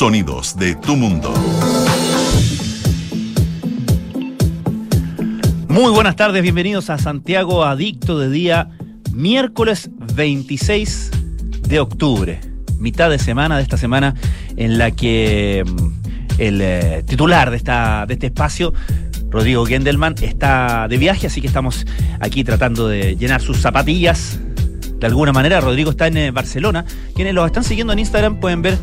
Sonidos de tu mundo. Muy buenas tardes, bienvenidos a Santiago Adicto de día miércoles 26 de octubre, mitad de semana de esta semana en la que mm, el eh, titular de, esta, de este espacio Rodrigo Gendelman está de viaje, así que estamos aquí tratando de llenar sus zapatillas. De alguna manera, Rodrigo está en eh, Barcelona. Quienes lo están siguiendo en Instagram pueden ver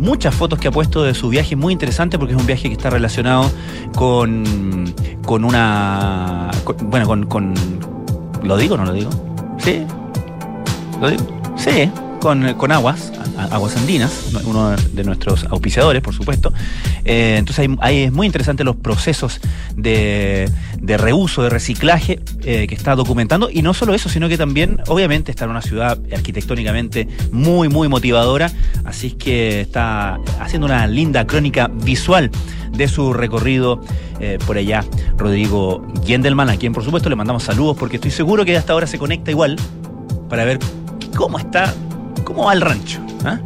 muchas fotos que ha puesto de su viaje, muy interesante porque es un viaje que está relacionado con, con una... bueno, con, con... ¿Lo digo o no lo digo? ¿Sí? ¿Lo digo? Sí, con, con aguas, aguas andinas, uno de nuestros auspiciadores, por supuesto. Eh, entonces ahí, es muy interesante los procesos de, de reuso, de reciclaje eh, que está documentando. Y no solo eso, sino que también, obviamente, está en una ciudad arquitectónicamente muy, muy motivadora. Así que está haciendo una linda crónica visual de su recorrido eh, por allá, Rodrigo Gendelman, a quien por supuesto le mandamos saludos porque estoy seguro que hasta ahora se conecta igual para ver cómo está, cómo va el rancho. ¿ah?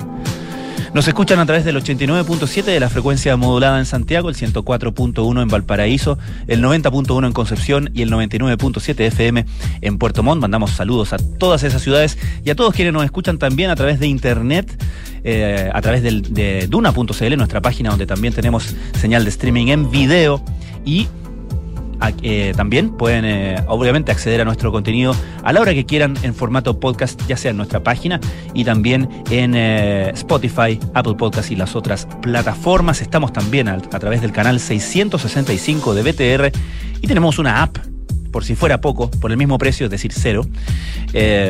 Nos escuchan a través del 89.7 de la frecuencia modulada en Santiago, el 104.1 en Valparaíso, el 90.1 en Concepción y el 99.7 FM en Puerto Montt. Mandamos saludos a todas esas ciudades y a todos quienes nos escuchan también a través de internet, eh, a través de duna.cl, nuestra página donde también tenemos señal de streaming en video y eh, también pueden eh, obviamente acceder a nuestro contenido a la hora que quieran en formato podcast, ya sea en nuestra página y también en eh, Spotify, Apple Podcast y las otras plataformas. Estamos también a, través del canal 665 de BTR y tenemos una app por si fuera poco, por el mismo precio, es decir, cero,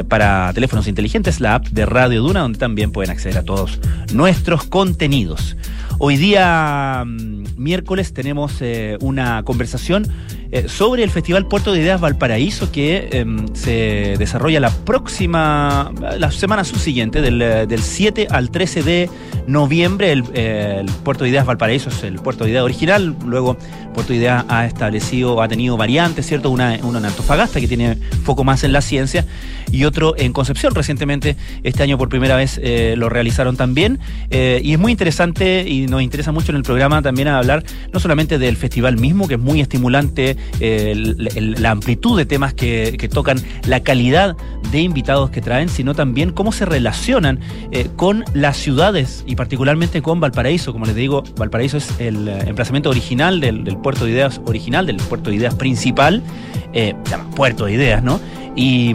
para teléfonos inteligentes, la app de Radio Duna, donde también pueden acceder a todos nuestros contenidos. Hoy día mm, miércoles tenemos una conversación eh, sobre el Festival Puerto de Ideas Valparaíso que em, se desarrolla la próxima, la semana subsiguiente, del, eh, del 7 al 13 de noviembre. El, Puerto de Ideas Valparaíso es el Puerto de Ideas original, luego Puerto de Ideas ha establecido, ha tenido variantes, ¿cierto? Una, uno en Antofagasta que tiene foco más en la ciencia y otro en Concepción. Recientemente, este año por primera vez eh, lo realizaron también. y es muy interesante y nos interesa mucho en el programa también hablar no solamente del festival mismo, que es muy estimulante la amplitud de temas que, tocan, la calidad de invitados que traen, sino también cómo se relacionan eh, con las ciudades y particularmente con Valparaíso. Como les digo, Valparaíso es el eh, emplazamiento original del, puerto de ideas original, del puerto de ideas principal, eh, puerto de ideas, ¿no? Y,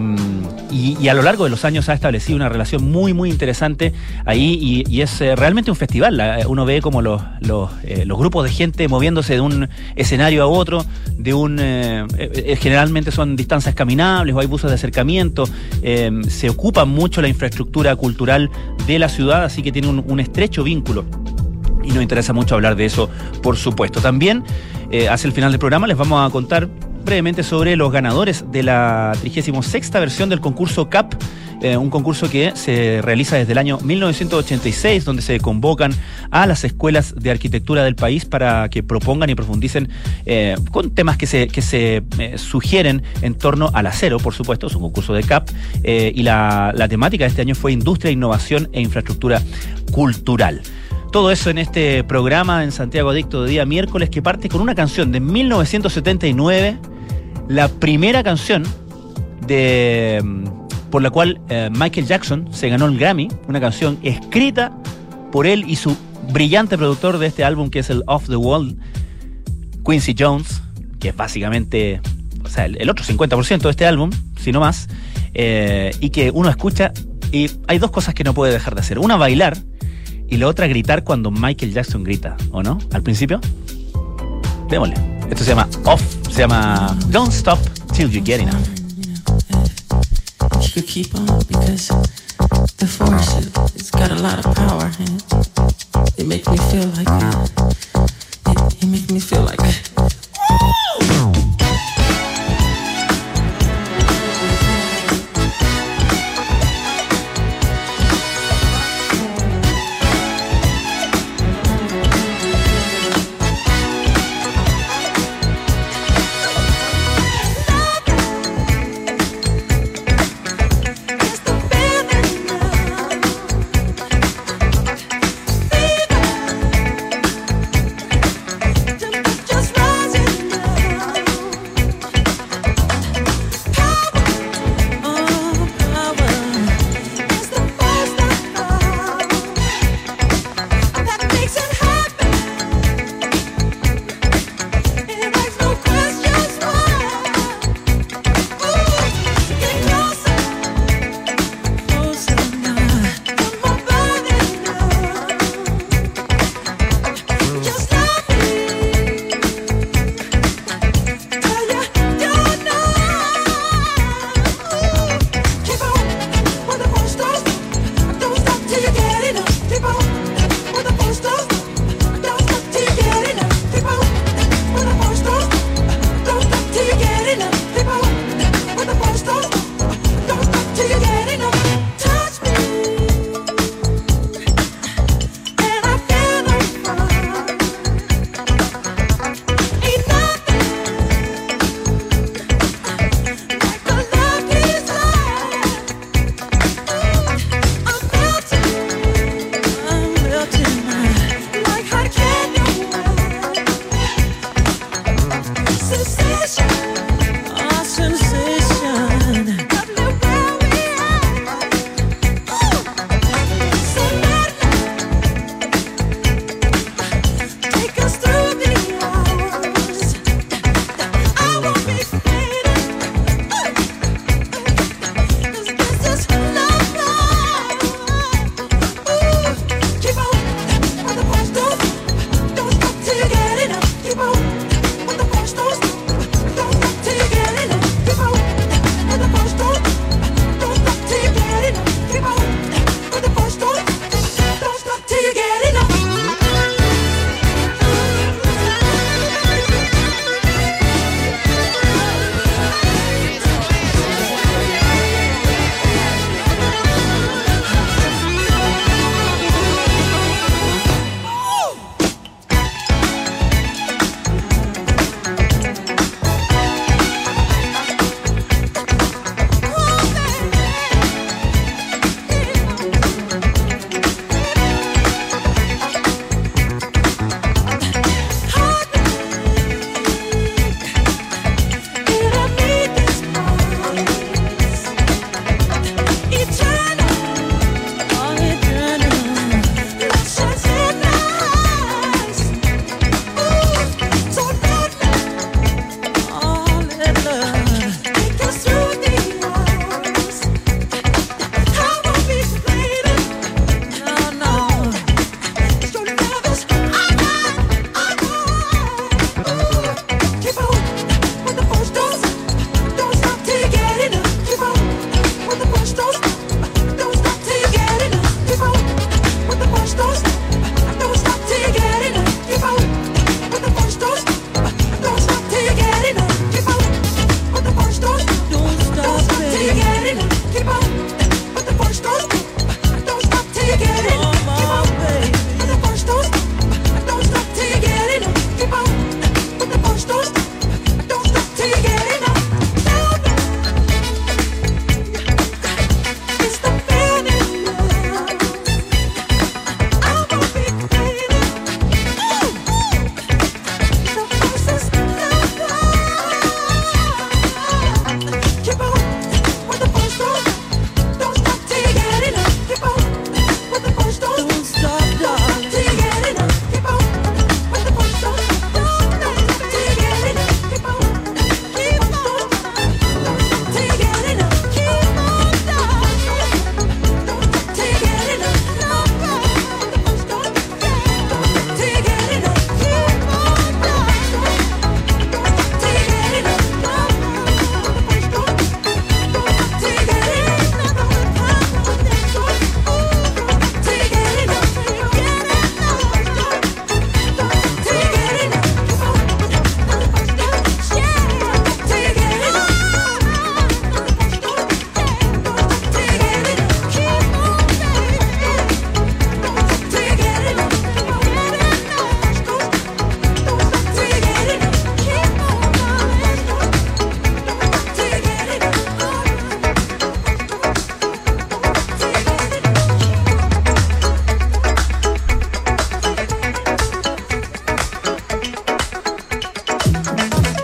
a lo largo de los años ha establecido una relación muy, muy interesante ahí y, es eh, realmente un festival. Uno ve como los, eh, los, grupos de gente moviéndose de un escenario a otro, de un eh, generalmente son distancias caminables o hay buses de acercamiento. se ocupa mucho la infraestructura cultural de la ciudad, así que tiene un, estrecho vínculo y nos interesa mucho hablar de eso, por supuesto. También, hacia el final del programa, les vamos a contar brevemente sobre los ganadores de la 36 versión del concurso CAP, eh, un concurso que se realiza desde el año 1986, donde se convocan a las escuelas de arquitectura del país para que propongan y profundicen eh, con temas que se, que se eh, sugieren en torno al acero, por supuesto, es un concurso de CAP, y la, la temática de este año fue Industria, Innovación e Infraestructura Cultural. Todo eso en este programa en Santiago Adicto de día miércoles que parte con una canción de 1979 la primera canción de por la cual eh, Michael Jackson se ganó el Grammy, una canción escrita por él y su brillante productor de este álbum que es el Off the Wall, Quincy Jones, que es básicamente o sea, el, otro 50% de este álbum, si no más, eh, y que uno escucha y hay dos cosas que no puede dejar de hacer. Una, bailar, y la otra, gritar cuando Michael Jackson grita, ¿o no? Al principio. Démosle. Esto se llama Off, se llama Don't Stop Till You Get Enough. You could keep on because the force, it's got a lot of power and it makes me feel like, it, it makes me feel like,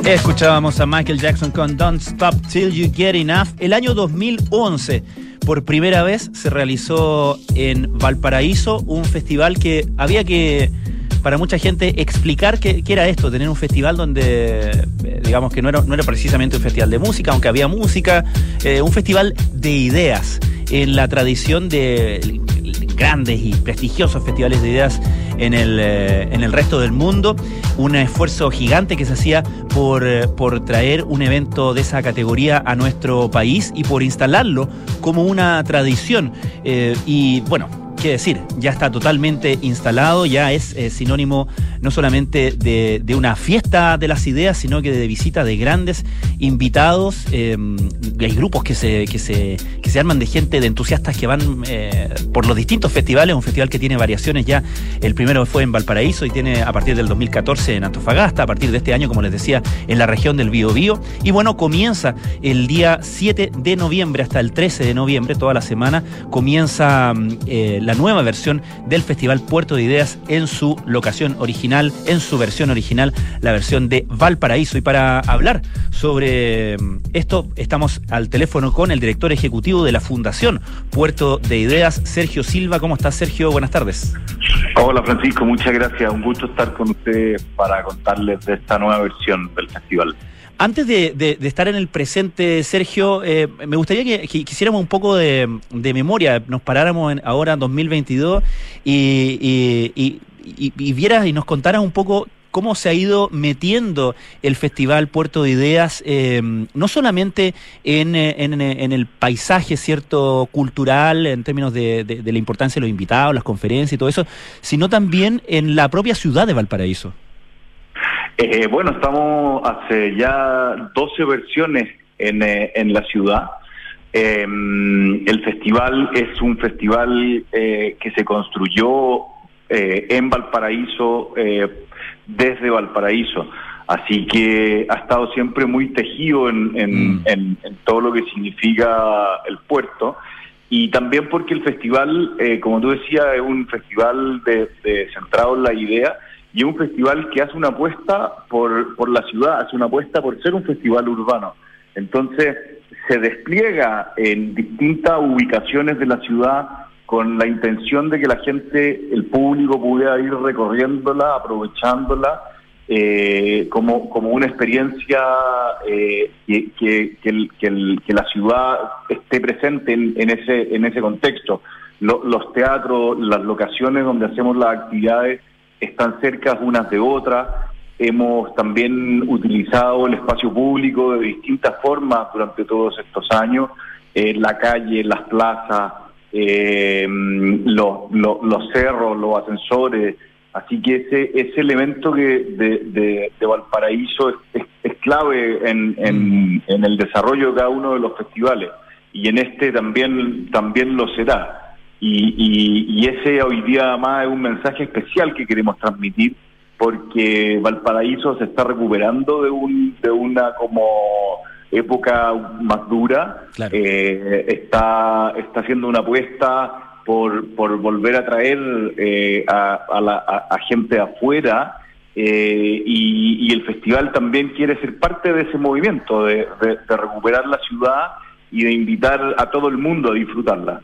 Escuchábamos a Michael Jackson con Don't Stop Till You Get Enough. El año 2011, por primera vez, se realizó en Valparaíso un festival que había que, para mucha gente, explicar qué, era esto, tener un festival donde, eh, digamos que no era, precisamente un festival de música, aunque había música, eh, un festival de ideas en la tradición de grandes y prestigiosos festivales de ideas en el, eh, en el resto del mundo. Un esfuerzo gigante que se hacía por, eh, por traer un evento de esa categoría a nuestro país y por instalarlo como una tradición. Eh, y bueno, qué decir, ya está totalmente instalado, ya es sinónimo no solamente de, una fiesta de las ideas, sino que de visita de grandes invitados. hay grupos que se, que, se, que se arman de gente, de entusiastas que van por los distintos festivales, un festival que tiene variaciones ya. El primero fue en Valparaíso y tiene a partir del 2014 en Antofagasta, a partir de este año, como les decía, en la región del Biobío. Y bueno, comienza el día 7 de noviembre hasta el 13 de noviembre, toda la semana, comienza mm, eh, la nueva versión del Festival Puerto de Ideas en su locación original, en su versión original, la versión de Valparaíso. Y para hablar sobre mm, esto, estamos al teléfono con el director ejecutivo de la Fundación Puerto de Ideas, Sergio Silva. ¿Cómo estás, Sergio? Buenas tardes. Hola, Francisco. Muchas gracias. Un gusto estar con ustedes para contarles de esta nueva versión del festival. Antes de, estar en el presente, Sergio, eh, me gustaría que, quisiéramos un poco de, memoria, nos paráramos en, ahora en 2022 y, y, y, vieras y nos contaras un poco cómo se ha ido metiendo el Festival Puerto de Ideas, eh, no solamente en, en, el paisaje cierto cultural, en términos de, la importancia de los invitados, las conferencias y todo eso, sino también en la propia ciudad de Valparaíso. Eh, bueno, estamos hace ya 12 versiones en, eh, en la ciudad. el festival es un festival que se construyó en Valparaíso desde Valparaíso. Así que ha estado siempre muy tejido en, mm. en, en, todo lo que significa el puerto. Y también porque el festival, eh, como tú decías, es un festival de, centrado en la idea y es un festival que hace una apuesta por, por la ciudad, hace una apuesta por ser un festival urbano. Entonces se despliega en distintas ubicaciones de la ciudad con la intención de que la gente, el público, pudiera ir recorriéndola, aprovechándola eh, como, como una experiencia eh, que, que, la ciudad esté presente en, ese, en ese contexto. los teatros, las locaciones donde hacemos las actividades están cerca unas de otras. Hemos también utilizado el espacio público de distintas formas durante todos estos años, en la calle, las plazas, eh, los, los, cerros, los ascensores. Así que ese, ese elemento que de, de, Valparaíso es, clave en, mm. en, el desarrollo de cada uno de los festivales y en este también, también lo será. Y, y, ese hoy día además es un mensaje especial que queremos transmitir porque Valparaíso se está recuperando de, un, de una como época más dura, eh, está, está haciendo una apuesta por, por volver a traer eh, a, la, a, gente afuera eh, y, el festival también quiere ser parte de ese movimiento, de recuperar la ciudad y de invitar a todo el mundo a disfrutarla.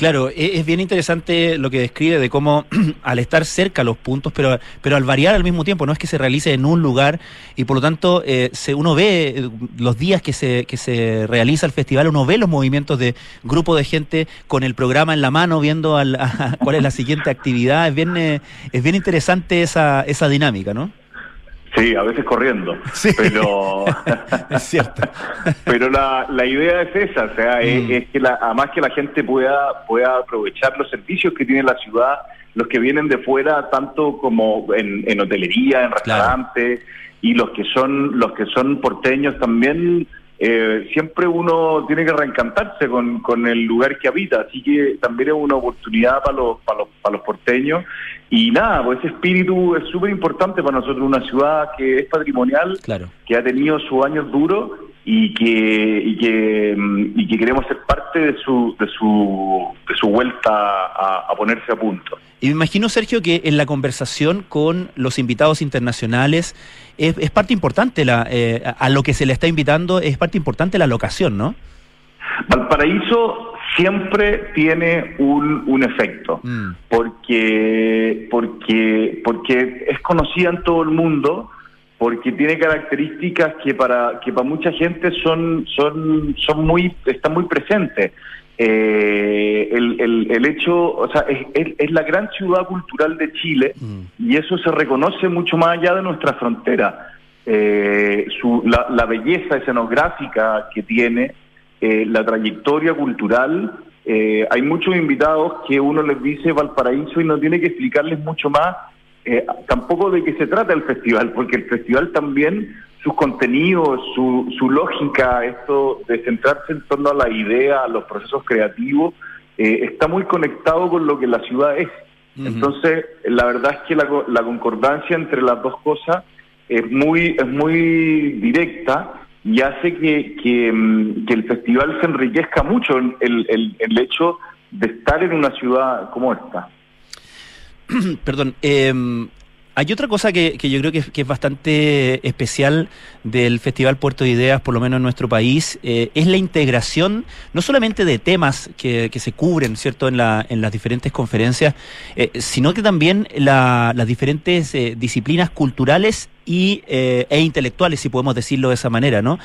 Claro, e-, es bien interesante lo que describe de cómo al estar cerca los puntos, pero, pero al variar al mismo tiempo, no es que se realice en un lugar y por lo tanto eh, se, uno ve eh, los días que se, que se realiza el festival, uno ve los movimientos de grupo de gente con el programa en la mano, viendo cuál es la siguiente actividad. Es bien, eh, es bien interesante esa, esa dinámica, ¿no? Sí, a veces corriendo, pero es cierto. pero la, la idea es esa, o sea, es, mm. que la, además que la gente pueda pueda aprovechar los servicios que tiene la ciudad, los que vienen de fuera, tanto como en, en hotelería, en restaurantes, y los que son los que son porteños también eh, siempre uno tiene que reencantarse con, con, el lugar que habita, así que también es una oportunidad para los, para los, para los porteños. Y nada, pues ese espíritu es súper importante para nosotros, una ciudad que es patrimonial, que ha tenido sus años duros y que, y que, mm, y que queremos ser parte de su, de su, de su vuelta a, ponerse a punto. Y me imagino, Sergio, que en la conversación con los invitados internacionales es, parte importante, la, eh, a lo que se le está invitando, es parte importante la locación, ¿no? Valparaíso siempre tiene un, un efecto, mm. porque, porque, porque es conocida en todo el mundo, porque tiene características que para que para mucha gente son son son muy están muy presentes eh, el, el, el, hecho o sea es, es, la gran ciudad cultural de Chile mm. y eso se reconoce mucho más allá de nuestra frontera eh, su, la, la, belleza escenográfica que tiene eh, la trayectoria cultural hay muchos invitados que uno les dice Valparaíso y no tiene que explicarles mucho más eh, tampoco de qué se trata el festival, porque el festival también, sus contenidos, su, su lógica, esto de centrarse en torno a la idea, a los procesos creativos, eh, está muy conectado con lo que la ciudad es. Entonces, la verdad es que la, la, concordancia entre las dos cosas es muy, es muy directa y hace que, que, mm, el festival se enriquezca mucho el, el, el hecho de estar en una ciudad como esta. perdón, eh, hay otra cosa que, yo creo que, es bastante especial del Festival Puerto de Ideas, por lo menos en nuestro país, eh, es la integración no solamente de temas que, se cubren, ¿cierto?, en, la, en las diferentes conferencias, eh, sino que también las diferentes eh, disciplinas culturales y, e intelectuales, si podemos decirlo de esa manera, ¿no?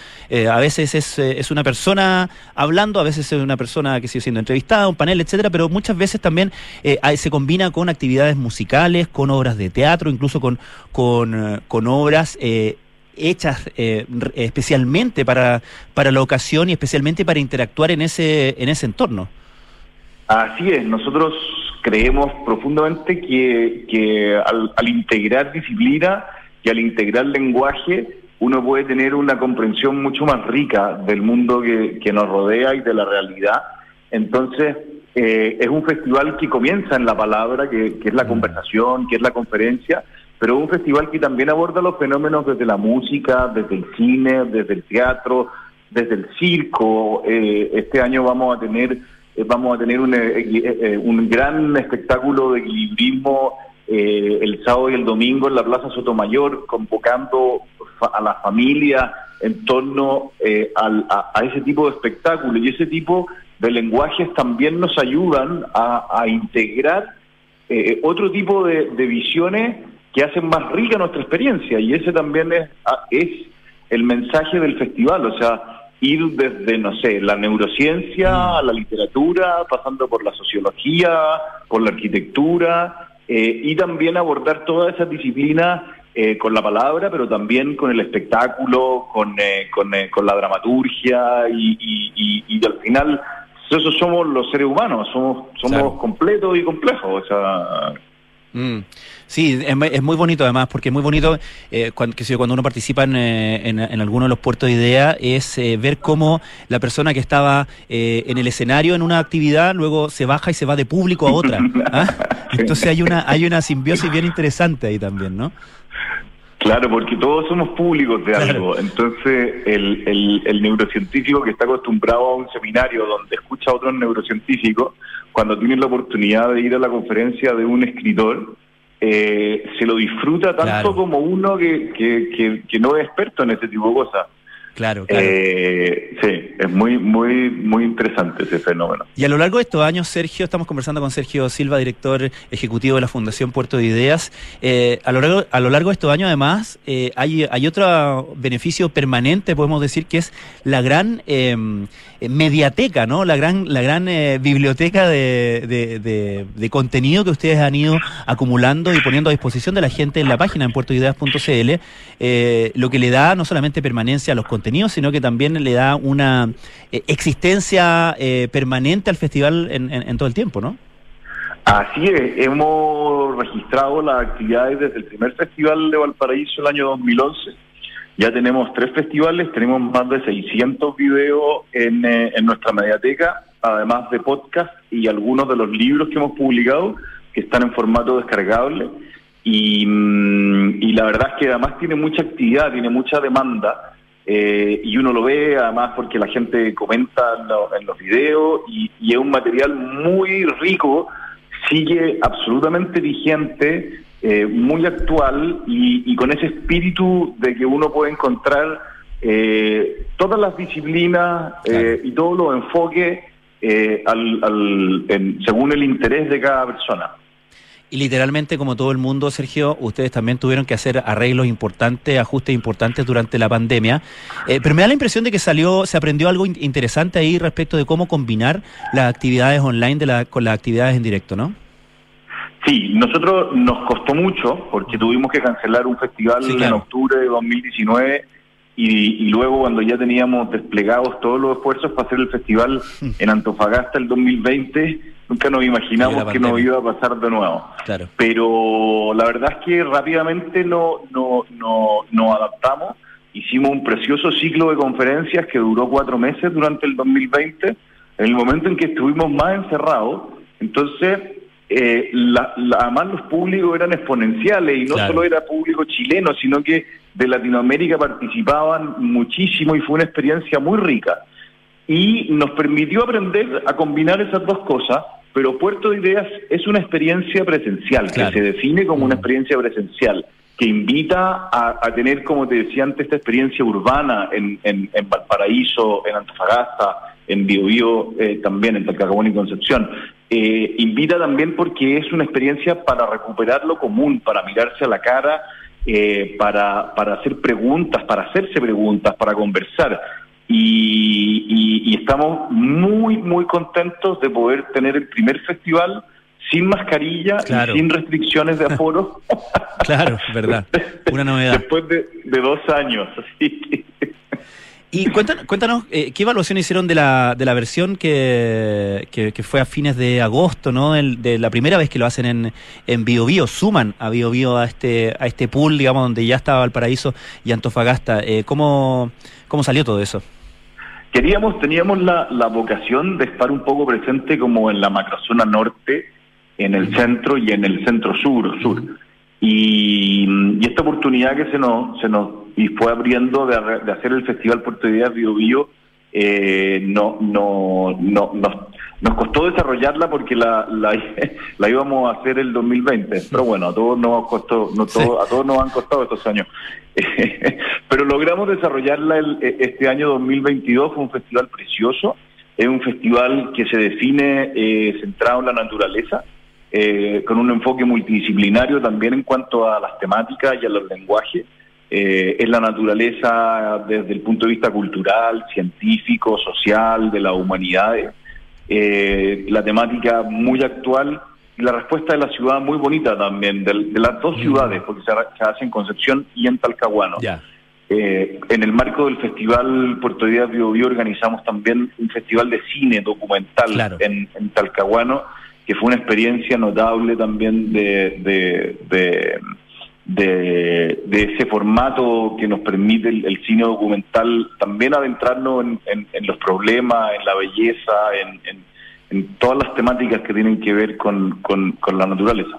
a veces es, es, una persona hablando, a veces es una persona que sigue siendo entrevistada, un panel, etcétera, pero muchas veces también se combina con actividades musicales, con obras de teatro, incluso con, con, eh, con obras eh, hechas eh, especialmente para, para la ocasión y especialmente para interactuar en ese, en ese entorno. Así es, nosotros creemos profundamente que, que al, al, integrar disciplina y al integrar lenguaje, uno puede tener una comprensión mucho más rica del mundo que, que nos rodea y de la realidad. Entonces, eh, es un festival que comienza en la palabra, que, es la mm. conversación, que es la conferencia, pero es un festival que también aborda los fenómenos desde la música, desde el cine, desde el teatro, desde el circo. Eh, este año vamos a tener eh, vamos a tener un, un gran espectáculo de equilibrismo el sábado y el domingo en la Plaza Sotomayor, convocando a la familia en torno a, a ese tipo de espectáculo y ese tipo de lenguajes también nos ayudan a, integrar eh, otro tipo de, visiones que hacen más rica nuestra experiencia y ese también es, es el mensaje del festival, o sea, ir desde, no sé, la neurociencia mm. a la literatura, pasando por la sociología, por la arquitectura, eh, y también abordar todas esas disciplinas eh, con la palabra, pero también con el espectáculo, con, con, con, la dramaturgia, y, y, y al final eso somos los seres humanos, somos, somos completos y complejos. O sea, mm. Sí, es, muy bonito además, porque es muy bonito eh, cuando, que cuando uno participa en, eh, en, alguno de los puertos de idea, es eh, ver cómo la persona que estaba en el escenario en una actividad luego se baja y se va de público a otra. ¿ah? Entonces hay una, hay una simbiosis bien interesante ahí también, ¿no? Claro, porque todos somos públicos de algo. Entonces, el, el, neurocientífico que está acostumbrado a un seminario donde escucha a otros neurocientíficos, cuando tiene la oportunidad de ir a la conferencia de un escritor, eh, se lo disfruta tanto como uno que, que, que, no es experto en ese tipo de cosas. Claro, claro. Eh, sí, es muy, muy, muy interesante ese fenómeno. Y a lo largo de estos años, Sergio, estamos conversando con Sergio Silva, director ejecutivo de la Fundación Puerto de Ideas. Eh, a, lo largo, a lo largo de estos años, además, eh, hay, hay otro beneficio permanente, podemos decir, que es la gran mediateca, ¿no? La gran, la gran biblioteca de, de, de, contenido que ustedes han ido acumulando y poniendo a disposición de la gente en la página en puertoideas.cl, lo que le da no solamente permanencia a los contenidos, sino que también le da una eh, existencia eh, permanente al festival en, todo el tiempo, ¿no? Así es, hemos registrado las actividades desde el primer festival de Valparaíso el año 2011. Ya tenemos tres festivales, tenemos más de 600 videos en, eh, en nuestra mediateca, además de podcast y algunos de los libros que hemos publicado que están en formato descargable. Y, mm, y la verdad es que además tiene mucha actividad, tiene mucha demanda eh, y uno lo ve además porque la gente comenta en, los videos y, es un material muy rico, sigue absolutamente vigente, eh, muy actual y, con ese espíritu de que uno puede encontrar eh, todas las disciplinas y todos los enfoques según el interés de cada persona. Y literalmente, como todo el mundo, Sergio, ustedes también tuvieron que hacer arreglos importantes, ajustes importantes durante la pandemia. Eh, pero me da la impresión de que salió, se aprendió algo interesante ahí respecto de cómo combinar las actividades online de con las actividades en directo, ¿no? Sí, nosotros nos costó mucho porque tuvimos que cancelar un festival en octubre de 2019 y, y, luego cuando ya teníamos desplegados todos los esfuerzos para hacer el festival en Antofagasta el 2020 nunca nos imaginamos que nos iba a pasar de nuevo. Claro. Pero la verdad es que rápidamente no, no, no, nos adaptamos. Hicimos un precioso ciclo de conferencias que duró cuatro meses durante el 2020, en el momento en que estuvimos más encerrados. Entonces, eh, la, además los públicos eran exponenciales y no solo era público chileno, sino que de Latinoamérica participaban muchísimo y fue una experiencia muy rica y nos permitió aprender a combinar esas dos cosas, pero Puerto de Ideas es una experiencia presencial, que se define como una mm. experiencia presencial, que invita a, tener, como te decía antes, esta experiencia urbana en, en, Valparaíso, en Antofagasta, en Biobío, eh, también en Talcahuano y Concepción. Eh, invita también porque es una experiencia para recuperar lo común, para mirarse a la cara, eh, para, para hacer preguntas, para hacerse preguntas, para conversar. Y, estamos muy, muy contentos de poder tener el primer festival sin mascarilla y sin restricciones de aforo. claro, verdad. Una novedad. Después de, dos años. Y cuéntanos, cuéntanos eh, qué evaluación hicieron de la, de la versión que, que, fue a fines de agosto, ¿no? de la primera vez que lo hacen en, en Bio, Bio suman a Bio, Bio a este, a este pool, digamos, donde ya estaba Valparaíso y Antofagasta. Eh, ¿cómo, ¿Cómo salió todo eso? Queríamos, teníamos la, la vocación de estar un poco presente como en la macrozona norte, en el centro y en el centro sur, sur. Y, esta oportunidad que se nos, se nos y fue abriendo de, de hacer el Festival Puerto Ideas Bio Bio, eh, no, no, no, nos, costó desarrollarla porque la, la, la, íbamos a hacer el 2020, pero bueno, a todos nos costó, no a todos nos han costado estos años. Pero logramos desarrollarla el, e, este año 2022, fue un festival precioso, es un festival que se define eh, centrado en la naturaleza, eh, con un enfoque multidisciplinario también en cuanto a las temáticas y a los lenguajes. Eh, es la naturaleza desde el punto de vista cultural, científico, social, de las humanidades. la temática muy actual la respuesta de la ciudad muy bonita también, de, las dos mm. ciudades, porque se, hace en Concepción y en Talcahuano. Eh, en el marco del Festival Puerto Díaz Bio, Bio organizamos también un festival de cine documental en, Talcahuano, que fue una experiencia notable también de, de, de, ese formato que nos permite el, cine documental también adentrarnos en, los problemas, en la belleza, en en todas las temáticas que tienen que ver con, con, la naturaleza.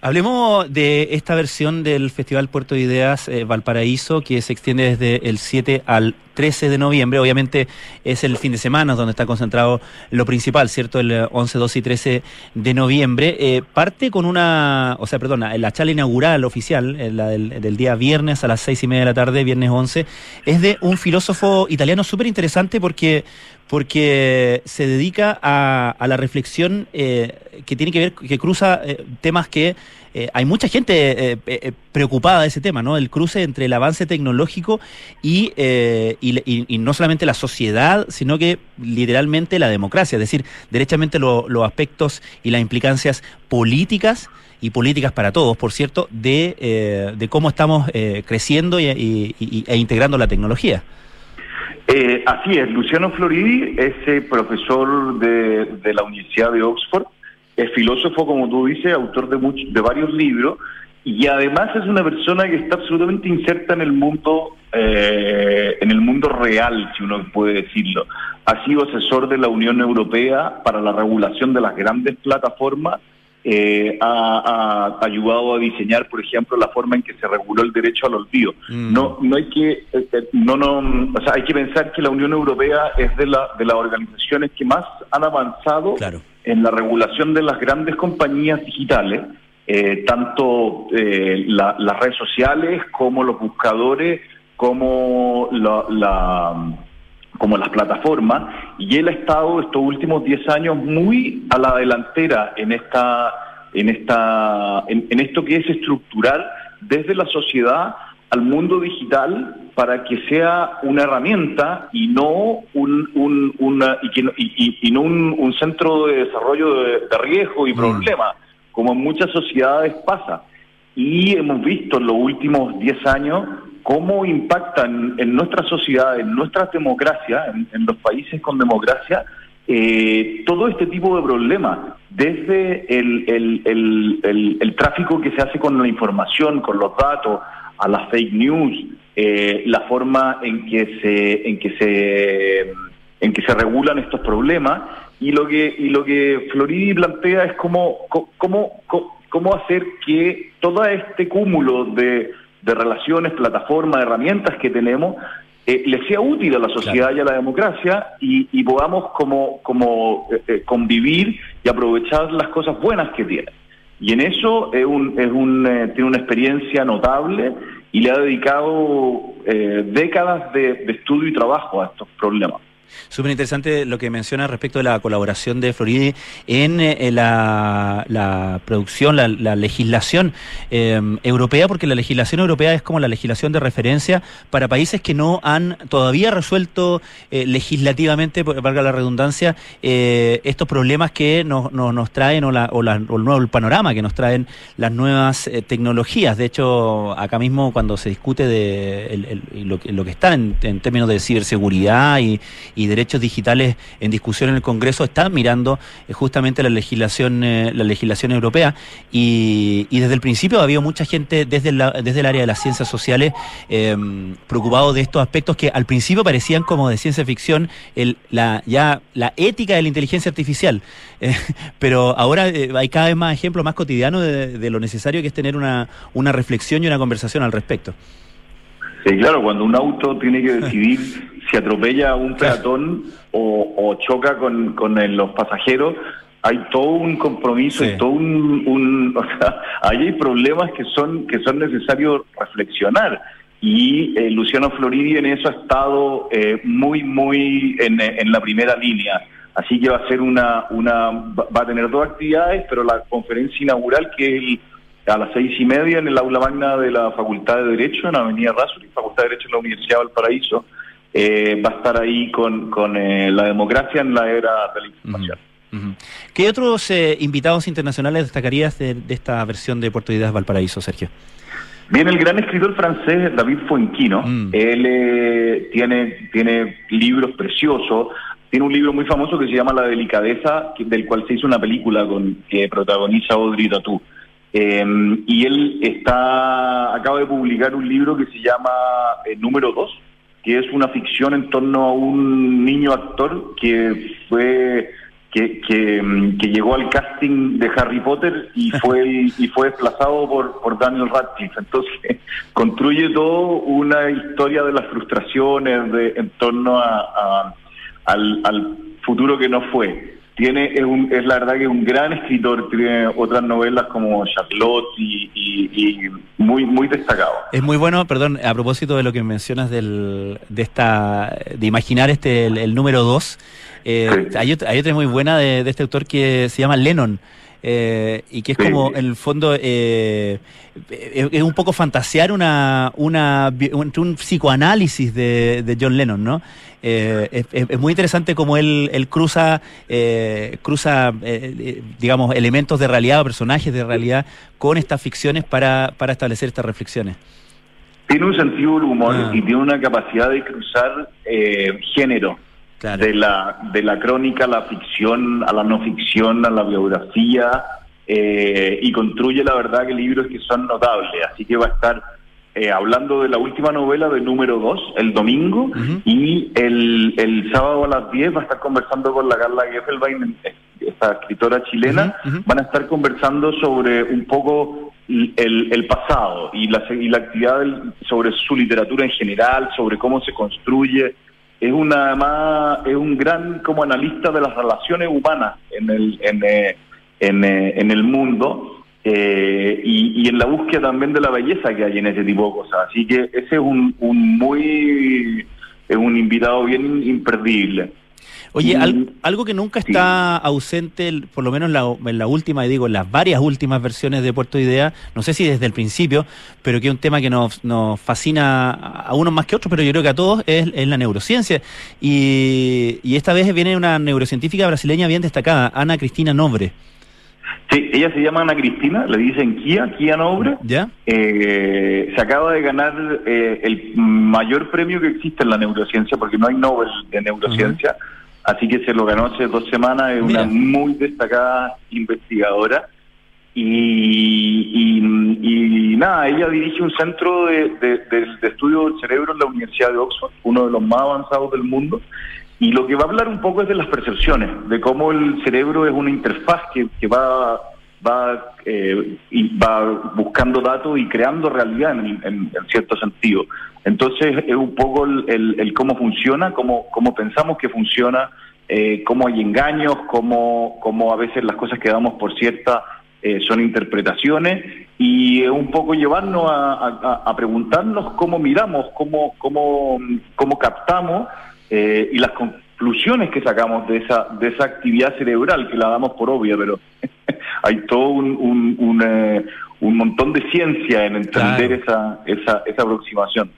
Hablemos de esta versión del Festival Puerto de Ideas eh, Valparaíso que se extiende desde el 7 al 13 de noviembre. Obviamente es el fin de semana donde está concentrado lo principal, ¿cierto? El 11, 12 y 13 de noviembre. Eh, parte con una, o sea, perdona, la charla inaugural oficial, eh, la del, día viernes a las seis y media de la tarde, viernes 11, es de un filósofo italiano súper interesante porque porque se dedica a, a la reflexión eh, que tiene que ver, que cruza eh, temas que eh, hay mucha gente preocupada de ese tema, ¿no? El cruce entre el avance tecnológico y, y, y, no solamente la sociedad, sino que literalmente la democracia, es decir, derechamente los aspectos y las implicancias políticas y políticas para todos, por cierto, de, de cómo estamos creciendo y, e integrando la tecnología. Eh, así es, Luciano Floridi es eh, profesor de, la Universidad de Oxford, es filósofo, como tú dices, autor de, de varios libros, y además es una persona que está absolutamente inserta en el mundo, eh, en el mundo real, si uno puede decirlo. Ha sido asesor de la Unión Europea para la regulación de las grandes plataformas eh, ha, ayudado a diseñar, por ejemplo, la forma en que se reguló el derecho al olvido. Mm. No, no hay que, eh, eh, no, no, o sea, hay que pensar que la Unión Europea es de, la, de las organizaciones que más han avanzado en la regulación de las grandes compañías digitales, tanto las redes sociales como los buscadores, como la como las plataformas, y él ha estado estos últimos 10 años muy a la delantera en esta en esta en, esto que es estructural desde la sociedad al mundo digital para que sea una herramienta y no un, un una, y, no un, centro de desarrollo de, riesgo y mm. problema, como en muchas sociedades pasa. Y hemos visto en los últimos 10 años cómo impactan en nuestra sociedad, en nuestra democracia, en, los países con democracia, eh, todo este tipo de problemas, desde el, tráfico que se hace con la información, con los datos, a las fake news, eh, la forma en que se en que se en que se regulan estos problemas. Y lo que y lo que Floridi plantea es cómo cómo cómo hacer que todo este cúmulo de de relaciones, plataformas, herramientas que tenemos, eh, le sea útil a la sociedad y a la democracia y, podamos como, como eh, eh, convivir y aprovechar las cosas buenas que tiene. Y en eso es un, es un, tiene una experiencia notable y le ha dedicado décadas de estudio y trabajo a estos problemas. Súper interesante lo que menciona respecto de la colaboración de Floridi en, eh, la, producción, la, legislación em, europea, porque la legislación europea es como la legislación de referencia para países que no han todavía resuelto eh, legislativamente, valga la redundancia, eh, estos problemas que nos, nos, traen o, o, el nuevo panorama que nos traen las nuevas tecnologías. De hecho, acá mismo cuando se discute de lo, que está en, términos de ciberseguridad y y derechos digitales en discusión en el Congreso están mirando eh, justamente la legislación eh, la legislación europea y, desde el principio ha habido mucha gente desde, desde el área de las ciencias sociales em, preocupado de estos aspectos que al principio parecían como de ciencia ficción el, la ya la ética de la inteligencia artificial eh, pero ahora hay cada vez más ejemplos más cotidianos de, de, lo necesario que es tener una, una reflexión y una conversación al respecto. Sí, claro, cuando un auto tiene que decidir si atropella a un peatón o, choca con, con los pasajeros, hay todo un compromiso y todo un, o sea, hay problemas que son que son necesarios reflexionar. Y eh, Luciano Floridi en eso ha estado eh, muy muy en, en, la primera línea. Así que va a ser una una va a tener dos actividades pero la conferencia inaugural que es el a las seis y media en el aula magna de la Facultad de Derecho, en Avenida Rasuri, Facultad de Derecho en la Universidad de Valparaíso. Eh, va a estar ahí con, con eh, la democracia en la era de la información. ¿Qué otros eh, invitados internacionales destacarías de, esta versión de Puerto Ideas Valparaíso, Sergio? Bien, el gran escritor francés David Fuenquino, mm. él tiene, tiene libros preciosos, tiene un libro muy famoso que se llama La delicadeza, del cual se hizo una película con que protagoniza Audrey Tautou. Em, y él está acaba de publicar un libro que se llama eh, Número 2, que es una ficción en torno a un niño actor que fue que, que, llegó al casting de Harry Potter y fue y fue desplazado por, por Daniel Radcliffe. Entonces construye todo una historia de las frustraciones de, en torno a, al, al futuro que no fue tiene es, un, es la verdad que es un gran escritor, tiene otras novelas como Charlotte y, muy muy destacado. Es muy bueno, perdón, a propósito de lo que mencionas del, de esta de imaginar este el, número 2, eh, hay, otra, hay otra muy buena de, de este autor que se llama Lennon. Eh, y que es como en el fondo eh, es un poco fantasear una, una un, psicoanálisis de, de, John Lennon, ¿no? Eh, es, muy interesante como él, él cruza, cruza digamos, elementos de realidad o personajes de realidad con estas ficciones para, para establecer estas reflexiones. Tiene un sentido del humor ah. y tiene una capacidad de cruzar género de, la, de la crónica a la ficción, a la no ficción, a la biografía, eh, y construye la verdad que libros que son notables, así que va a estar eh, hablando de la última novela de número 2, el domingo, y el, el sábado a las 10 va a estar conversando con la Carla Geffelbein, esta escritora chilena, van a estar conversando sobre un poco el, el pasado y la, y la actividad sobre su literatura en general, sobre cómo se construye. Es una más, es un gran como analista de las relaciones humanas en el, en, eh, eh, en el mundo eh, y, en la búsqueda también de la belleza que hay en ese tipo de cosas. Así que ese es un, un muy, es un invitado bien imperdible. Oye, algo que nunca está ausente, por lo menos en la, en la, última, y digo, en las varias últimas versiones de Puerto Idea, no sé si desde el principio, pero que es un tema que nos, nos fascina a unos más que otros, pero yo creo que a todos, es, es la neurociencia. Y, y esta vez viene una neurocientífica brasileña bien destacada, Ana Cristina Nobre. Sí, ella se llama Ana Cristina, le dicen Kia, Kia Nobre. ¿Ya? Eh, se acaba de ganar eh, el mayor premio que existe en la neurociencia, porque no hay Nobel de neurociencia, así que se lo ganó hace dos semanas, es una muy destacada investigadora. Y, y, nada, ella dirige un centro de, de estudio del cerebro en la Universidad de Oxford, uno de los más avanzados del mundo, y lo que va a hablar un poco es de las percepciones, de cómo el cerebro es una interfaz que, que va va eh, va buscando datos y creando realidad en, cierto sentido. Entonces es un poco el, cómo funciona, cómo, cómo pensamos que funciona, eh, cómo hay engaños, cómo, cómo a veces las cosas que damos por cierta eh, son interpretaciones y un poco llevarnos a, a preguntarnos cómo miramos, cómo, cómo, cómo captamos eh, y las conclusiones que sacamos de esa, de esa actividad cerebral, que la damos por obvia, pero hay todo un, un, un, eh, un, montón de ciencia en entender esa, esa, esa aproximación.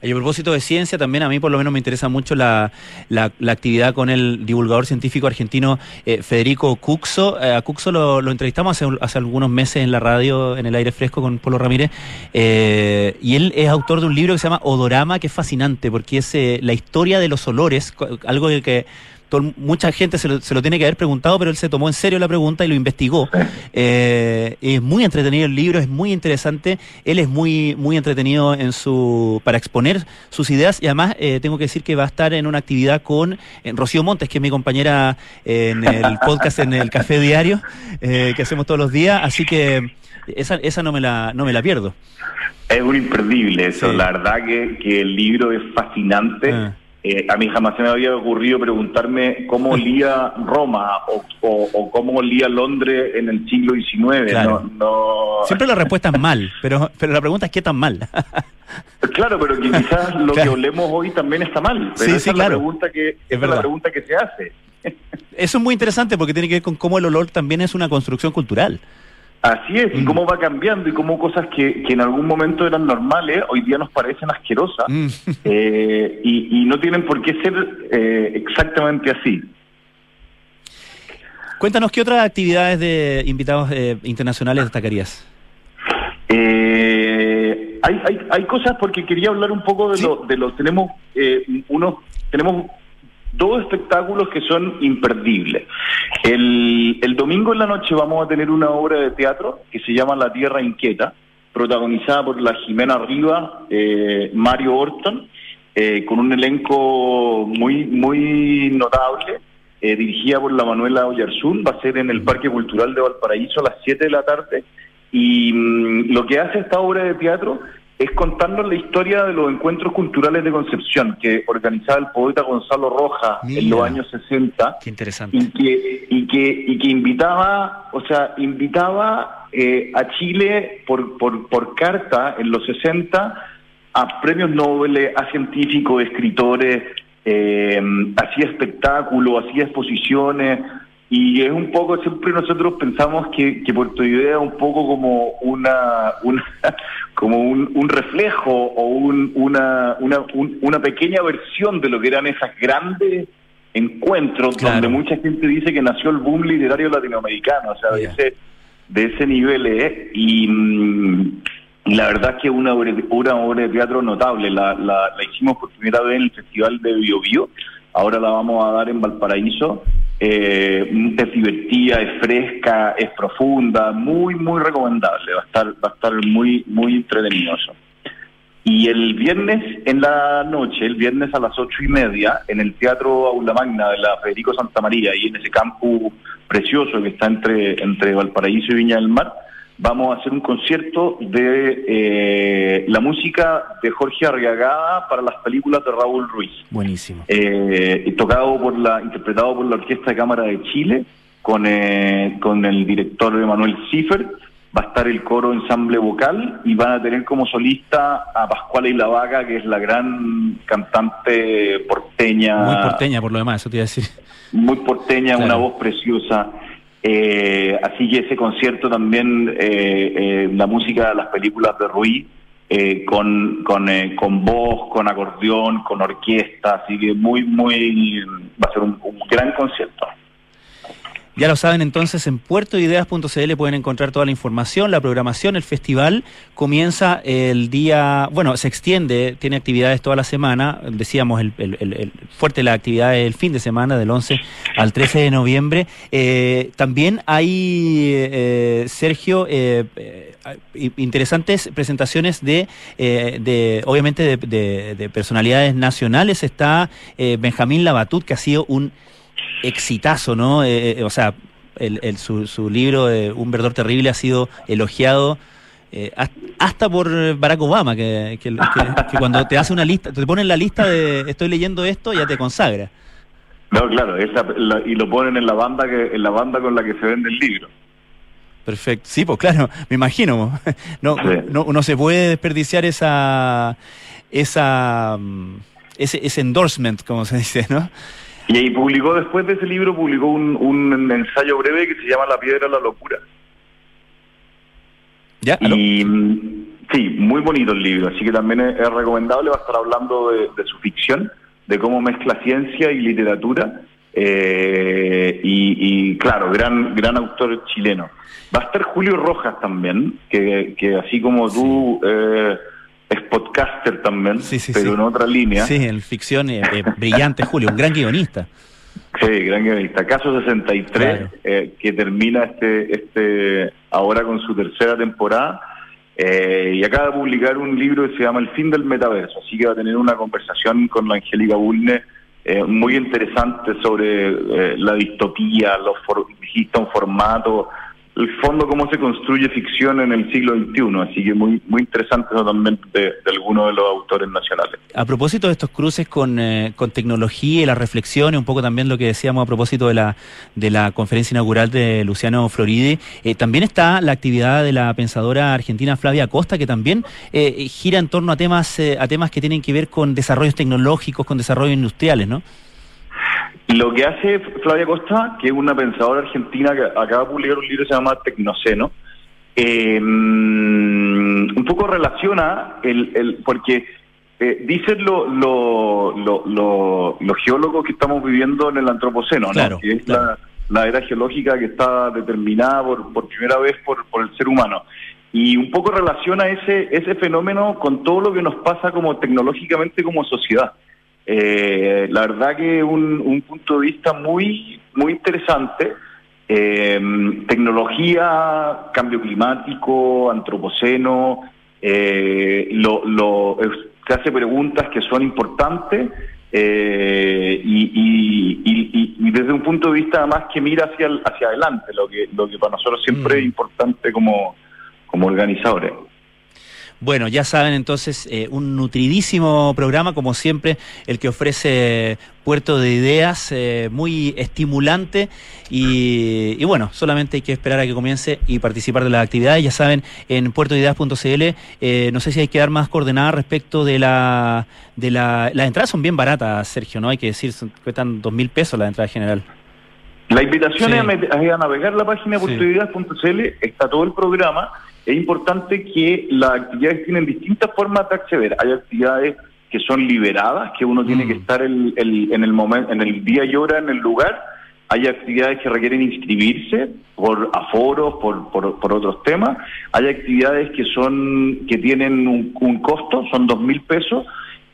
Y a propósito de ciencia, también a mí por lo menos me interesa mucho la, la, actividad con el divulgador científico argentino eh, Federico Cuxo. Eh, a Cuxo lo, entrevistamos hace, hace, algunos meses en la radio, en el aire fresco con Polo Ramírez, eh, y él es autor de un libro que se llama Odorama, que es fascinante, porque es la historia de los olores, algo que mucha gente se lo, se lo, tiene que haber preguntado, pero él se tomó en serio la pregunta y lo investigó. Eh, es muy entretenido el libro, es muy interesante. Él es muy, muy entretenido en su para exponer sus ideas y además eh, tengo que decir que va a estar en una actividad con Rocío Montes, que es mi compañera en el podcast en el Café Diario, eh, que hacemos todos los días. Así que esa, esa no, me la, no me la pierdo. Es un imperdible eso. La verdad que, que el libro es fascinante. Ah. Eh, a mí jamás se me había ocurrido preguntarme cómo olía Roma o, cómo olía Londres en el siglo XIX. No, Siempre la respuesta es mal, pero, pero la pregunta es qué tan mal. claro, pero quizás lo que olemos hoy también está mal. sí, esa es la pregunta que, es la pregunta que se hace. Eso es muy interesante porque tiene que ver con cómo el olor también es una construcción cultural. Así es, y mm. cómo va cambiando y cómo cosas que, que, en algún momento eran normales, hoy día nos parecen asquerosas mm. eh, y, no tienen por qué ser eh, exactamente así. Cuéntanos, ¿qué otras actividades de invitados eh, internacionales destacarías? hay, hay, hay cosas porque quería hablar un poco de lo, de lo tenemos unos tenemos dos espectáculos que son imperdibles. El, el, domingo en la noche vamos a tener una obra de teatro que se llama La Tierra Inquieta, protagonizada por la Jimena Riva, eh, Mario Orton, eh, con un elenco muy, muy notable, eh, dirigida por la Manuela Oyarzún, va a ser en el Parque Cultural de Valparaíso a las 7 de la tarde. Y mm, lo que hace esta obra de teatro es contarnos la historia de los encuentros culturales de Concepción que organizaba el poeta Gonzalo Rojas en los años 60. Qué interesante. Y que, y que, y que invitaba, o sea, invitaba eh, a Chile por, por, por carta en los 60 a premios Nobel, a científicos, escritores, eh, hacía espectáculos, hacía exposiciones, y es un poco, siempre nosotros pensamos que, que Puerto Idea es un poco como una, una como un, un, reflejo o un, una, una, una pequeña versión de lo que eran esas grandes encuentros donde mucha gente dice que nació el boom literario latinoamericano, o sea, de, ese, de ese nivel ¿eh? Mm, y, la verdad es que una obra, una obra de teatro notable, la, la, la hicimos por primera vez en el Festival de Bio Bio, ahora la vamos a dar en Valparaíso eh, es divertida, es fresca, es profunda, muy, muy recomendable. Va a estar, va a estar muy, muy entretenido Y el viernes en la noche, el viernes a las ocho y media, en el Teatro Aula Magna de la Federico Santa María, y en ese campo precioso que está entre, entre Valparaíso y Viña del Mar, vamos a hacer un concierto de eh, la música de Jorge Arriagada para las películas de Raúl Ruiz. Buenísimo. Eh, tocado por la, interpretado por la Orquesta de Cámara de Chile, con, eh, con el director Manuel Ciffer va a estar el coro ensamble vocal y van a tener como solista a Pascuala y la Vaga, que es la gran cantante porteña. Muy porteña por lo demás, eso te iba a decir. Muy porteña, una voz preciosa. Eh, así que ese concierto también, eh, eh, la música las películas de Ruiz, con, con, con voz, con acordeón, con orquesta, así que muy, muy, va a ser un gran concierto. Ya lo saben entonces, en puertoideas.cl pueden encontrar toda la información, la programación, el festival comienza el día, bueno, se extiende, tiene actividades toda la semana, decíamos, el, el, fuerte la actividad es el fin de semana, del 11 al 13 de noviembre. Eh, también hay, eh, Sergio, eh, interesantes presentaciones de, de obviamente, de, de, personalidades nacionales. Está Benjamín Labatut, que ha sido un exitazo, ¿no? Eh, eh, o sea, el, su, su, libro, Un verdor terrible, ha sido elogiado eh, hasta por Barack Obama, que, que, cuando te hace una lista, te ponen la lista de estoy leyendo esto, ya te consagra. No, claro, y lo ponen en la banda que en la banda con la que se vende el libro. Perfecto. Sí, pues claro, me imagino. No, no, no se puede desperdiciar esa esa mm, ese, ese endorsement, como se dice, ¿no? Y ahí publicó, después de ese libro, publicó un, un ensayo breve que se llama La piedra de la locura. ¿Ya? Y sí, muy bonito el libro, así que también es, recomendable, va a estar hablando de, su ficción, de cómo mezcla ciencia y literatura, eh, y, claro, gran, gran autor chileno. Va a estar Julio Rojas también, que, que así como tú... Eh, es podcaster también, pero en otra línea. Sí, en ficción eh, eh, brillante, Julio, un gran guionista. Sí, gran guionista. Caso 63, eh, que termina este, este ahora con su tercera temporada. y acaba de publicar un libro que se llama El fin del metaverso. Así que va a tener una conversación con la Angélica Bulne muy interesante sobre la distopía, los for, un formato el fondo cómo se construye ficción en el siglo XXI, así que muy muy interesante también de, algunos de los autores nacionales. A propósito de estos cruces con, eh, con tecnología y las reflexiones, un poco también lo que decíamos a propósito de la, de la conferencia inaugural de Luciano Floridi, eh, también está la actividad de la pensadora argentina Flavia Costa, que también eh, gira en torno a temas, a temas que tienen que ver con desarrollos tecnológicos, con desarrollos industriales, ¿no? Lo que hace Flavia Costa, que es una pensadora argentina que acaba de publicar un libro que se llama Tecnoceno, eh, un poco relaciona el, el porque eh, dicen los geólogos que estamos viviendo en el antropoceno, ¿no? que es la, era geológica que está determinada por, por primera vez por, por el ser humano. Y un poco relaciona ese, ese fenómeno con todo lo que nos pasa como tecnológicamente como sociedad. Eh, la verdad que un, un punto de vista muy, muy interesante. Eh, tecnología, cambio climático, antropoceno, eh, lo, lo, se hace preguntas que son importantes eh, y, y, y, desde un punto de vista más que mira hacia, hacia adelante, lo que, lo que para nosotros siempre es mm. importante como, como organizadores. Bueno, ya saben entonces, eh, un nutridísimo programa, como siempre, el que ofrece Puerto de Ideas, eh, muy estimulante y, bueno, solamente hay que esperar a que comience y participar de las actividades. Ya saben, en puertoideas.cl, eh, no sé si hay que dar más coordenadas respecto de la... de la Las entradas son bien baratas, Sergio, ¿no? Hay que decir, cuestan dos mil pesos la entrada general. La invitación es, a, navegar la página puertoideas.cl, está todo el programa es importante que las actividades tienen distintas formas de acceder. Hay actividades que son liberadas, que uno tiene que mm. estar en el momento, en el día y hora, en el lugar. Hay actividades que requieren inscribirse por aforos, por, por, otros temas. Hay actividades que son que tienen un, un costo, son dos mil pesos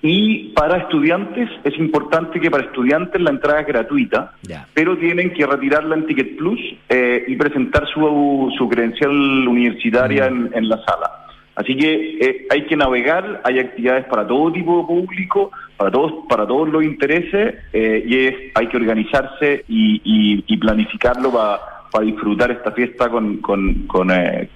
y para estudiantes es importante que para estudiantes la entrada es gratuita, pero tienen que retirarla en Ticket Plus eh, y presentar su, su credencial universitaria mm. en, la sala. Así que eh, hay que navegar, hay actividades para todo tipo de público, para todos, para todos los intereses, eh, y hay que organizarse y, planificarlo para disfrutar esta fiesta con, con, con,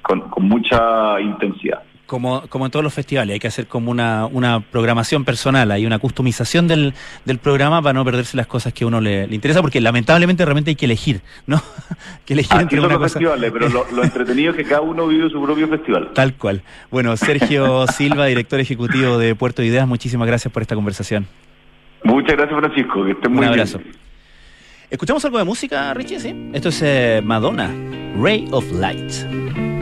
con mucha intensidad como, como en todos los festivales, hay que hacer como una, una programación personal, hay una customización del, del programa para no perderse las cosas que a uno le, interesa, porque lamentablemente realmente hay que elegir, ¿no? que elegir entre una los festivales, pero lo, entretenido es que cada uno vive su propio festival. Tal cual. Bueno, Sergio Silva, director ejecutivo de Puerto Ideas, muchísimas gracias por esta conversación. Muchas gracias, Francisco, que estén muy bien. Un abrazo. ¿Escuchamos algo de música, Richie? Sí. Esto es eh, Madonna, Ray of Light.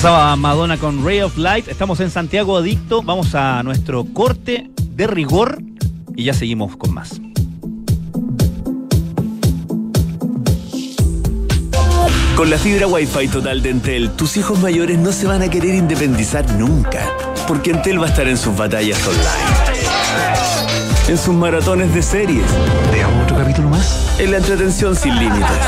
Pasaba Madonna con Ray of Light. Estamos en Santiago Adicto. Vamos a nuestro corte de rigor y ya seguimos con más. Con la fibra Wi-Fi total de Entel, tus hijos mayores no se van a querer independizar nunca, porque Entel va a estar en sus batallas online, en sus maratones de series. ¿Veamos otro capítulo más? En la entretención sin límites.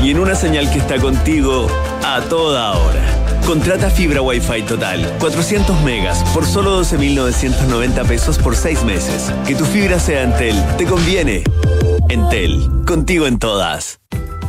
Y en una señal que está contigo a toda hora. Contrata fibra Wi-Fi total, 400 megas, por solo 12.990 pesos por 6 meses. Que tu fibra sea Entel, te conviene. Entel, contigo en todas.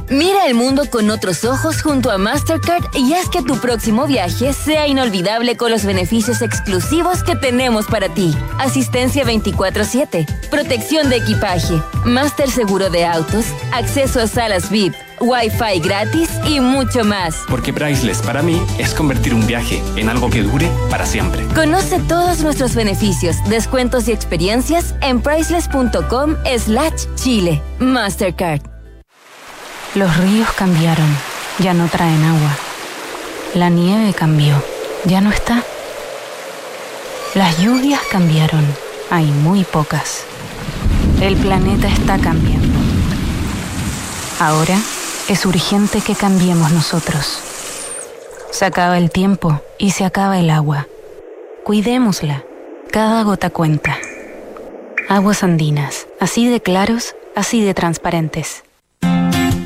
Mira el mundo con otros ojos junto a Mastercard y haz que tu próximo viaje sea inolvidable con los beneficios exclusivos que tenemos para ti. Asistencia 24/7, protección de equipaje, Master Seguro de Autos, acceso a salas VIP, Wi-Fi gratis y mucho más. Porque Priceless para mí es convertir un viaje en algo que dure para siempre. Conoce todos nuestros beneficios, descuentos y experiencias en priceless.com slash Chile. Mastercard. Los ríos cambiaron, ya no traen agua. La nieve cambió, ya no está. Las lluvias cambiaron, hay muy pocas. El planeta está cambiando. Ahora es urgente que cambiemos nosotros. Se acaba el tiempo y se acaba el agua. Cuidémosla. Cada gota cuenta. Aguas andinas, así de claros, así de transparentes.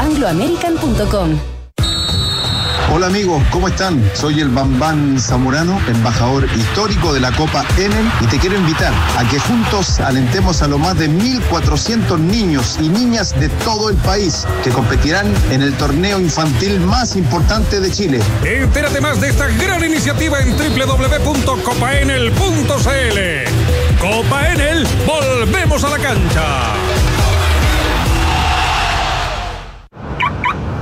angloamerican.com. Hola amigos, ¿cómo están? Soy el Bambán Zamorano, embajador histórico de la Copa Enel y te quiero invitar a que juntos alentemos a los más de 1.400 niños y niñas de todo el país que competirán en el torneo infantil más importante de Chile. Entérate más de esta gran iniciativa en www.copaenel.cl. Copa Enel, volvemos a la cancha.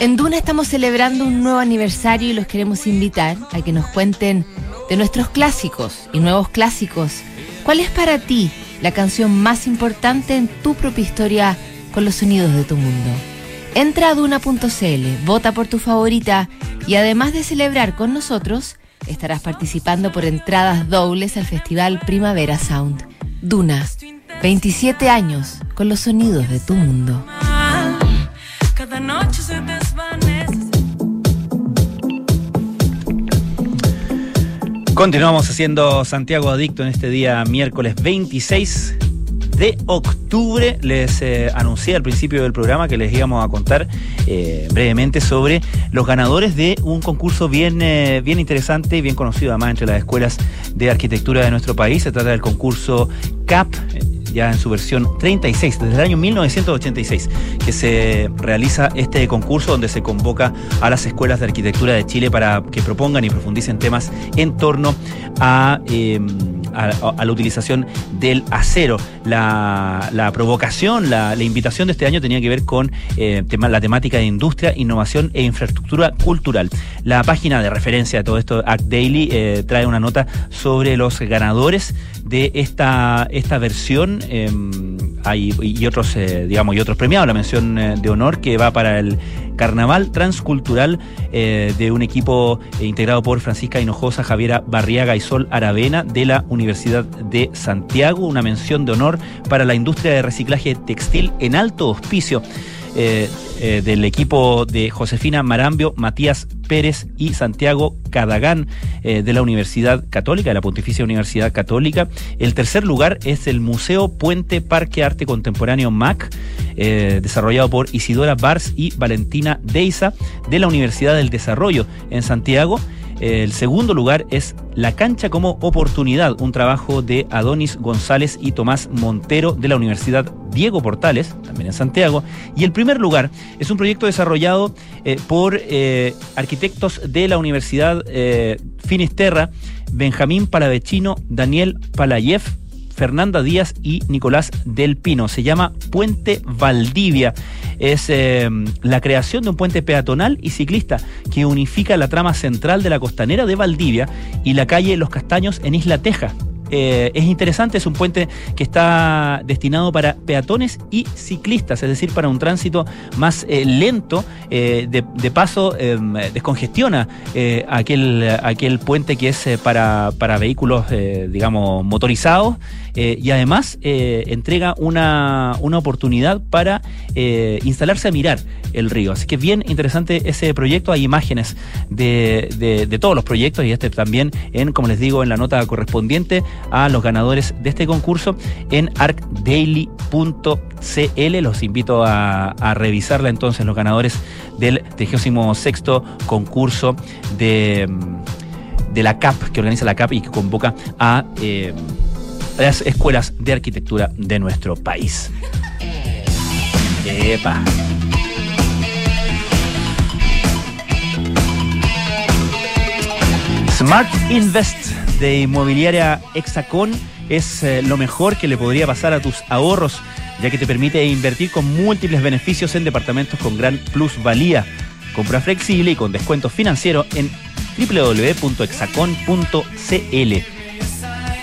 En Duna estamos celebrando un nuevo aniversario y los queremos invitar a que nos cuenten de nuestros clásicos y nuevos clásicos. ¿Cuál es para ti la canción más importante en tu propia historia con los sonidos de tu mundo? Entra a duna.cl, vota por tu favorita y además de celebrar con nosotros, estarás participando por entradas dobles al Festival Primavera Sound. Duna 27 años con los sonidos de tu mundo. Cada noche se Continuamos haciendo Santiago Adicto en este día miércoles 26 de octubre. Les eh, anuncié al principio del programa que les íbamos a contar eh, brevemente sobre los ganadores de un concurso bien, eh, bien interesante y bien conocido además entre las escuelas de arquitectura de nuestro país. Se trata del concurso CAP ya en su versión 36, desde el año 1986, que se realiza este concurso donde se convoca a las escuelas de arquitectura de Chile para que propongan y profundicen temas en torno a em, a, la utilización del acero. La, provocación, la, invitación de este año tenía que ver con eh, la temática de industria, innovación e infraestructura cultural. La página de referencia de todo esto, Act Daily, eh, trae una nota sobre los ganadores de esta, esta versión em, hay, y otros, eh, digamos, y otros premiados. La mención de honor que va para el Carnaval Transcultural de un equipo integrado por Francisca Hinojosa, Javiera Barriaga y Sol Aravena de la Universidad de Santiago. Una mención de honor para la industria de reciclaje textil en alto hospicio. Eh, eh, del equipo de Josefina Marambio, Matías Pérez y Santiago Cadagán eh, de la Universidad Católica, de la Pontificia Universidad Católica. El tercer lugar es el Museo Puente Parque Arte Contemporáneo MAC, desarrollado por Isidora Bars y Valentina Deiza de la Universidad del Desarrollo en Santiago. El segundo lugar es La cancha como oportunidad, un trabajo de Adonis González y Tomás Montero de la Universidad Diego Portales, también en Santiago. Y el primer lugar es un proyecto desarrollado eh, por eh, arquitectos de la Universidad eh, Finisterra, Benjamín Palavecino, Daniel Palayev, Fernanda Díaz y Nicolás Del Pino. Se llama Puente Valdivia. Es eh, la creación de un puente peatonal y ciclista que unifica la trama central de la costanera de Valdivia y la calle Los Castaños en Isla Teja. Eh, es interesante, es un puente que está destinado para peatones y ciclistas, es decir, para un tránsito más eh, lento, de, paso em, descongestiona aquel, aquel puente que es para, para vehículos, digamos, motorizados eh, y además eh, entrega una, oportunidad para eh, instalarse a mirar el río. Así que bien interesante ese proyecto. Hay imágenes de, todos los proyectos y este también en, como les digo, en la nota correspondiente a los ganadores de este concurso en arcdaily.cl. Los invito a, revisarla entonces, los ganadores del 36 concurso de, de la CAP, que organiza la CAP y que convoca a las escuelas de arquitectura de nuestro país. Epa. Smart Invest de inmobiliaria Hexacon es eh, lo mejor que le podría pasar a tus ahorros, ya que te permite invertir con múltiples beneficios en departamentos con gran plusvalía. Compra flexible y con descuento financiero en www.hexacon.cl.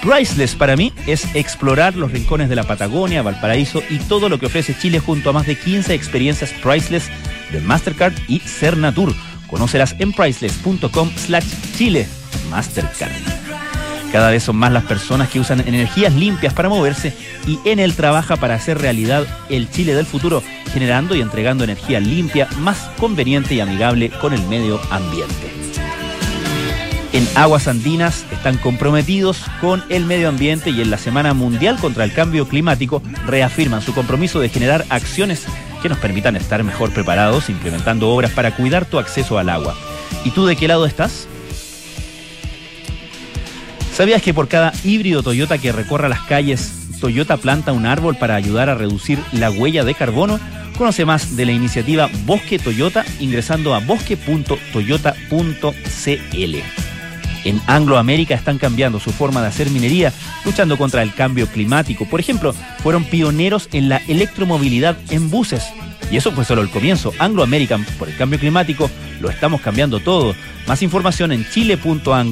Priceless para mí es explorar los rincones de la Patagonia, Valparaíso y todo lo que ofrece Chile junto a más de 15 experiencias Priceless de Mastercard y Cernatur. Conócelas en priceless.com slash Chile Mastercard. Cada vez son más las personas que usan energías limpias para moverse y en él trabaja para hacer realidad el Chile del futuro, generando y entregando energía limpia, más conveniente y amigable con el medio ambiente en aguas andinas están comprometidos con el medio ambiente y en la Semana Mundial contra el Cambio Climático reafirman su compromiso de generar acciones que nos permitan estar mejor preparados, implementando obras para cuidar tu acceso al agua. ¿Y tú de qué lado estás? ¿Sabías que por cada híbrido Toyota que recorra las calles, Toyota planta un árbol para ayudar a reducir la huella de carbono? Conoce más de la iniciativa Bosque Toyota ingresando a bosque.toyota.cl en Anglo América están cambiando su forma de hacer minería, luchando contra el cambio climático. Por ejemplo, fueron pioneros en la electromovilidad en buses. Y eso fue solo el comienzo. Anglo American, por el cambio climático, lo estamos cambiando todo. Más información en chile.anglo